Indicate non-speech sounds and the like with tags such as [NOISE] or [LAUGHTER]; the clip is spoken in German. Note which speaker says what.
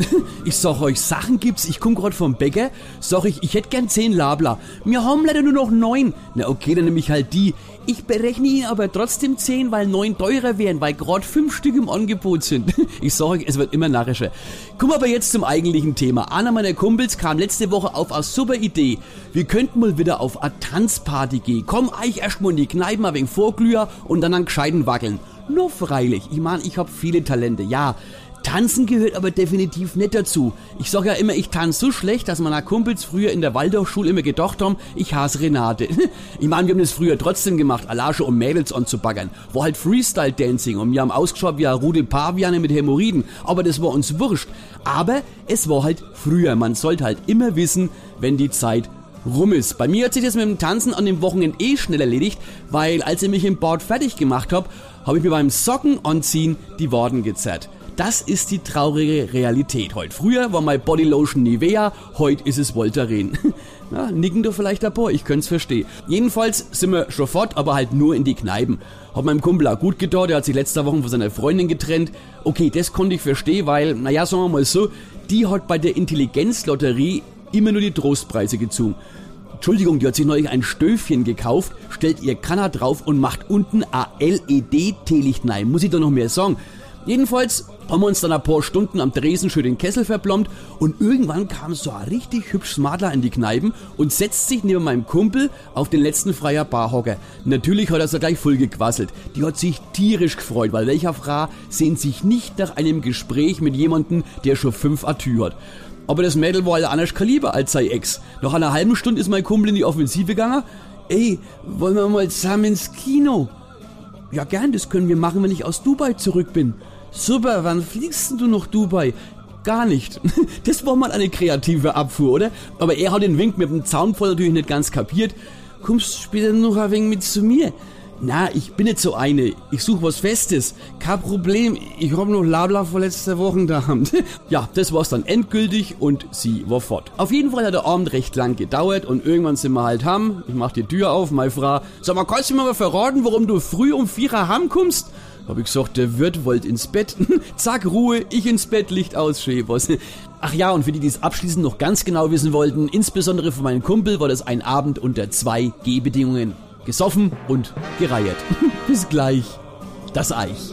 Speaker 1: [LAUGHS]
Speaker 2: Ich sag euch, Sachen gibt's, ich komm grad vom Bäcker, sag ich, ich hätte gern 10 Labler. Wir haben leider nur noch 9. Na okay, dann nehme ich halt die. Ich berechne Ihnen aber trotzdem 10, weil 9 teurer wären, weil grad 5 Stück im Angebot sind. [LAUGHS] Ich sag euch, es wird immer narrischer. Wir aber jetzt zum eigentlichen Thema. Einer meiner Kumpels kam letzte Woche auf eine super Idee. Wir könnten mal wieder auf eine Tanzparty gehen. Komm, ich erstmal in die Kneipen, ein wenig Vorglüher und dann an gescheiten wackeln. Nur freilich, ich mein, ich hab viele Talente, ja. Tanzen gehört aber definitiv nicht dazu. Ich sag ja immer, ich tanze so schlecht, dass meine Kumpels früher in der Waldorfschule immer gedacht haben, ich hasse Renate. [LAUGHS] Ich meine, wir haben das früher trotzdem gemacht, Alasche um Mädels anzubaggern. War halt Freestyle-Dancing und wir haben ausgeschaut wie Rudel Paviane mit Hämorrhoiden. Aber das war uns wurscht. Aber es war halt früher. Man sollte halt immer wissen, wenn die Zeit rum ist. Bei mir hat sich das mit dem Tanzen an dem Wochenende eh schnell erledigt, weil als ich mich im Bad fertig gemacht habe, habe ich mir beim Socken anziehen die Waden gezerrt. Das ist die traurige Realität heute. Früher war mein Bodylotion Nivea, heute ist es Voltaren. [LAUGHS] Na, nicken du vielleicht ein paar, ich könnte es verstehen. Jedenfalls sind wir schon fort, aber halt nur in die Kneipen. Hat meinem Kumpel auch gut getan, der hat sich letzte Woche von seiner Freundin getrennt. Okay, das konnte ich verstehen, weil, naja, sagen wir mal so, die hat bei der Intelligenzlotterie immer nur die Trostpreise gezogen. Entschuldigung, die hat sich neulich ein Stöfchen gekauft, stellt ihr Kanner drauf und macht unten ein LED-Teelicht rein. Muss ich doch noch mehr sagen. Jedenfalls haben wir uns dann ein paar Stunden am Dresen schön den Kessel verplombt und irgendwann kam so ein richtig hübsches Madler in die Kneipen und setzt sich neben meinem Kumpel auf den letzten freier Barhocker. Natürlich hat er so gleich voll gequasselt. Die hat sich tierisch gefreut, weil welcher Frau sehnt sich nicht nach einem Gespräch mit jemandem, der schon fünf Atü hat. Aber das Mädel war halt anders Kaliber als sei Ex. Nach einer halben Stunde ist mein Kumpel in die Offensive gegangen. Ey, wollen wir mal zusammen ins Kino? Ja, gern, das können wir machen, wenn ich aus Dubai zurück bin. Super, wann fliegst du nach Dubai? Gar nicht. [LAUGHS] Das war mal eine kreative Abfuhr, oder? Aber er hat den Wink mit dem Zaunpfahl natürlich nicht ganz kapiert. Kommst später noch ein wenig mit zu mir? Na, ich bin nicht so eine. Ich suche was Festes. Kein Problem. Ich hab noch Labla vor letzter Woche da. [LAUGHS] ja, das war's dann endgültig und sie war fort. Auf jeden Fall hat der Abend recht lang gedauert und irgendwann sind wir halt ham. Ich mach die Tür auf, meine Frau. Sag mal, kannst du mir mal verraten, warum du früh um vier ham kommst? Hab ich gesagt, der Wirt wollt ins Bett. [LAUGHS] Zack, Ruhe, ich ins Bett, Licht aus, Schäbers. Ach ja, und für die, die es abschließend noch ganz genau wissen wollten, insbesondere für meinen Kumpel war das ein Abend unter zwei G-Bedingungen. Gesoffen und gereiert. [LAUGHS] Bis gleich. Das Eich.